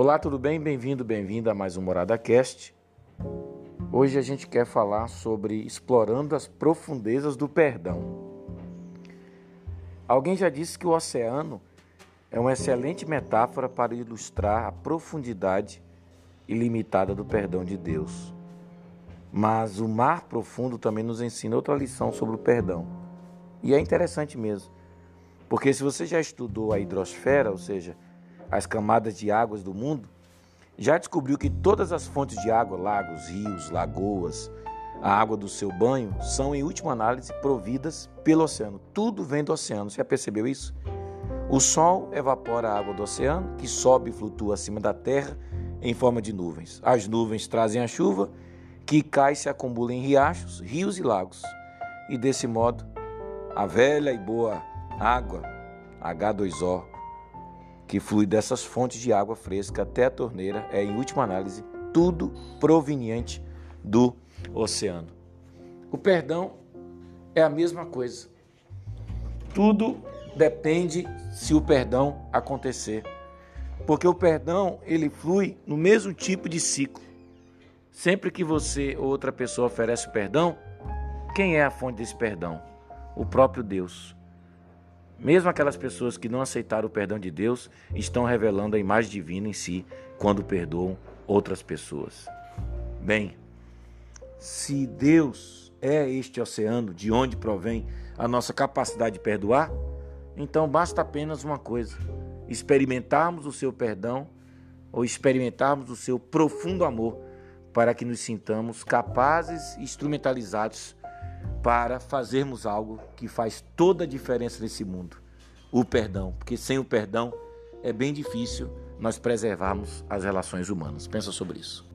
Olá, tudo bem? Bem-vindo, bem-vinda a mais um Morada Cast. Hoje a gente quer falar sobre explorando as profundezas do perdão. Alguém já disse que o oceano é uma excelente metáfora para ilustrar a profundidade ilimitada do perdão de Deus. Mas o mar profundo também nos ensina outra lição sobre o perdão. E é interessante mesmo, porque se você já estudou a hidrosfera, ou seja, as camadas de águas do mundo, já descobriu que todas as fontes de água, lagos, rios, lagoas, a água do seu banho, são, em última análise, providas pelo oceano. Tudo vem do oceano. Você já percebeu isso? O sol evapora a água do oceano, que sobe e flutua acima da terra em forma de nuvens. As nuvens trazem a chuva, que cai e se acumula em riachos, rios e lagos. E desse modo, a velha e boa água, H2O, que flui dessas fontes de água fresca até a torneira, é, em última análise, tudo proveniente do oceano. O perdão é a mesma coisa. Tudo depende se o perdão acontecer. Porque o perdão, ele flui no mesmo tipo de ciclo. Sempre que você ou outra pessoa oferece o perdão, quem é a fonte desse perdão? O próprio Deus. Mesmo aquelas pessoas que não aceitaram o perdão de Deus estão revelando a imagem divina em si quando perdoam outras pessoas. Bem, se Deus é este oceano de onde provém a nossa capacidade de perdoar, então basta apenas uma coisa: experimentarmos o seu perdão ou experimentarmos o seu profundo amor para que nos sintamos capazes e instrumentalizados para fazermos algo que faz toda a diferença nesse mundo: o perdão. Porque sem o perdão é bem difícil nós preservarmos as relações humanas. Pensa sobre isso.